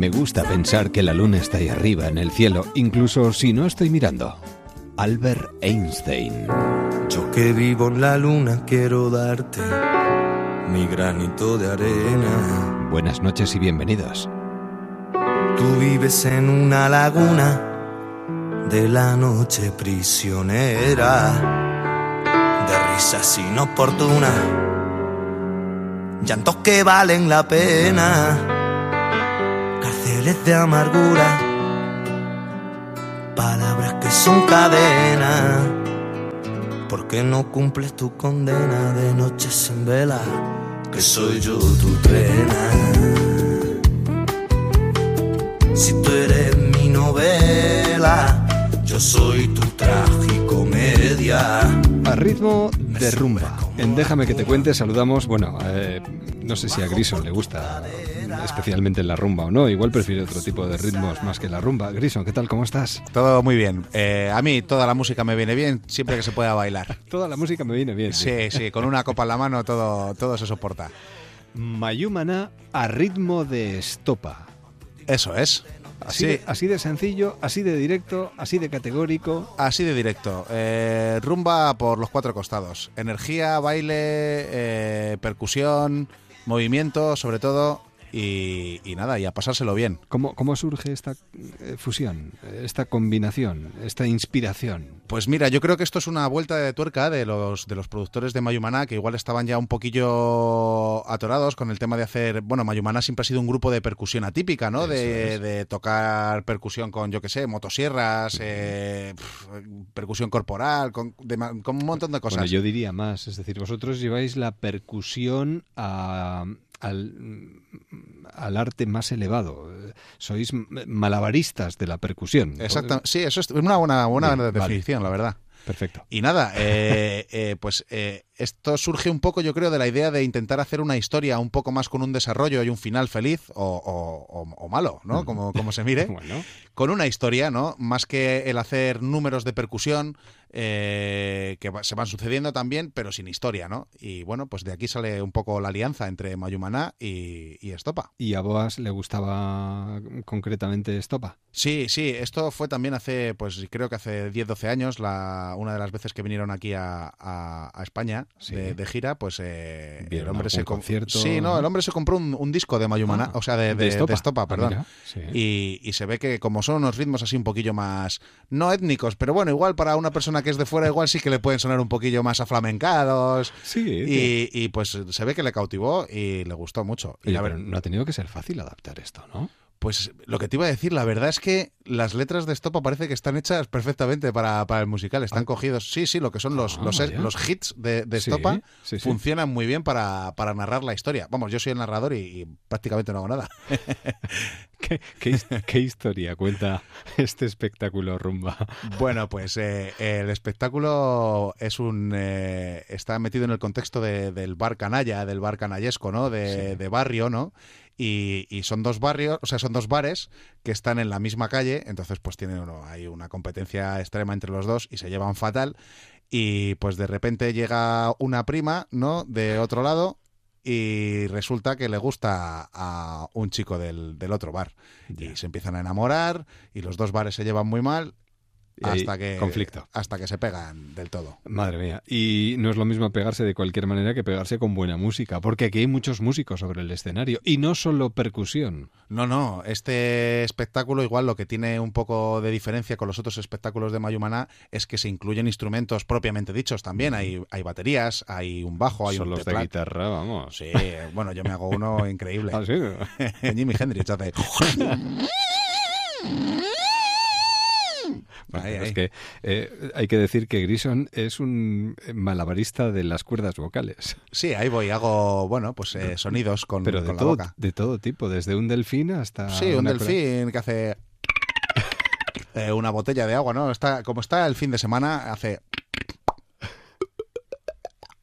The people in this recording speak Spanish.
Me gusta pensar que la luna está ahí arriba en el cielo, incluso si no estoy mirando. Albert Einstein. Yo que vivo en la luna quiero darte mi granito de arena. Buenas noches y bienvenidos. Tú vives en una laguna de la noche prisionera, de risas inoportunas, llantos que valen la pena, de amargura, palabras que son cadenas. ¿Por qué no cumples tu condena de noches en vela? Que soy yo tu trena. Si tú eres mi novela, yo soy tu tragicomedia. A ritmo de rumba. En Déjame que te cuente saludamos, bueno, eh, no sé si a Grison le gusta especialmente la rumba o no, igual prefiere otro tipo de ritmos más que la rumba. Grison, ¿qué tal? ¿Cómo estás? Todo muy bien. Eh, a mí toda la música me viene bien siempre que se pueda bailar. Toda la música me viene bien. Sí, sí, con una copa en la mano todo, todo se soporta. Mayumana a ritmo de estopa. Eso es. Así, Sí. de, así de sencillo, así de directo, así de categórico. Así de directo. Eh, rumba por los cuatro costados. Energía, baile, eh, percusión, movimiento, sobre todo. Y, y nada, y a pasárselo bien. ¿Cómo, cómo surge esta eh, fusión, esta combinación, esta inspiración? Pues mira, yo creo que esto es una vuelta de tuerca de los, de los productores de Mayumana, que igual estaban ya un poquillo atorados con el tema de hacer. Bueno, Mayumana siempre ha sido un grupo de percusión atípica, ¿no? De, tocar percusión con, yo qué sé, motosierras, eh, percusión corporal, con, de ma- con un montón de cosas. Bueno, yo diría más, es decir, vosotros lleváis la percusión a- al, al arte más elevado. Sois malabaristas de la percusión. Exacto. Sí, eso es una buena, buena Bien, vale. definición, la verdad. Perfecto. Y nada, eh, eh, pues eh, esto surge un poco, yo creo, de la idea de intentar hacer una historia un poco más con un desarrollo y un final feliz o, o- o- o malo, ¿no? Como, como se mire. Bueno, Con una historia, ¿no? Más que el hacer números de percusión eh, que se van sucediendo también, pero sin historia, ¿no? Y bueno, pues de aquí sale un poco la alianza entre Mayumaná y, y Estopa. ¿y a Boas le gustaba concretamente Estopa? Sí, sí, esto fue también hace, pues creo que hace 10-12 años, la, una de las veces que vinieron aquí a, a- a España Sí. de, de gira, pues eh, el ¿Vieron hombre se concierto? Sí, no, el hombre se compró un, un disco de Mayumana, Ah, o sea, de, de- de Estopa, Ah, perdón. sí. Y, y se ve que como son unos ritmos así un poquillo más, no étnicos, pero bueno, igual para una persona que es de fuera, igual sí que le pueden sonar un poquillo más aflamencados. Sí, Y, y, pues se ve que le cautivó y le gustó mucho. Y la pero no ha tenido que ser fácil adaptar esto, ¿no? Pues lo que te iba a decir, la verdad es que las letras de Estopa parece que están hechas perfectamente para, para el musical. Están Ah. cogidos, sí, sí, lo que son los, Ah, los, hits de, de Estopa sí, sí. funcionan muy bien para, para narrar la historia. Vamos, yo soy el narrador y, y prácticamente no hago nada. ¿Qué, qué his- qué historia cuenta este espectáculo rumba? Bueno, pues eh, el espectáculo es un eh, está metido en el contexto de- del bar canalla, del bar canallesco, ¿no? De, de barrio, ¿no? Y, y son dos barrios, o sea, son dos bares que están en la misma calle, entonces pues tienen uno, hay una competencia extrema entre los dos y se llevan fatal. Y pues de repente llega una prima, ¿no? De otro lado y resulta que le gusta a un chico del, del otro bar. Y se empiezan a enamorar y los dos bares se llevan muy mal hasta que conflicto. hasta que se pegan del todo. Madre mía. Y no es lo mismo pegarse de cualquier manera que pegarse con buena música, porque aquí hay muchos músicos sobre el escenario y no solo percusión. No, no, este espectáculo igual lo que tiene un poco de diferencia con los otros espectáculos de Mayumaná es que se incluyen instrumentos propiamente dichos también. Hay, hay baterías, hay un bajo, hay un Solos de guitarra, vamos. Sí, bueno, yo me hago uno increíble. Ah, sí. Jimi Hendrix hace... Es que eh, hay que decir que Grison es un malabarista de las cuerdas vocales. Sí, ahí voy, hago, bueno, pues eh, sonidos con, Pero de con la todo, boca. de todo tipo, desde un delfín hasta. Sí, un delfín que hace eh, una botella de agua, ¿no? Está, como está el fin de semana, hace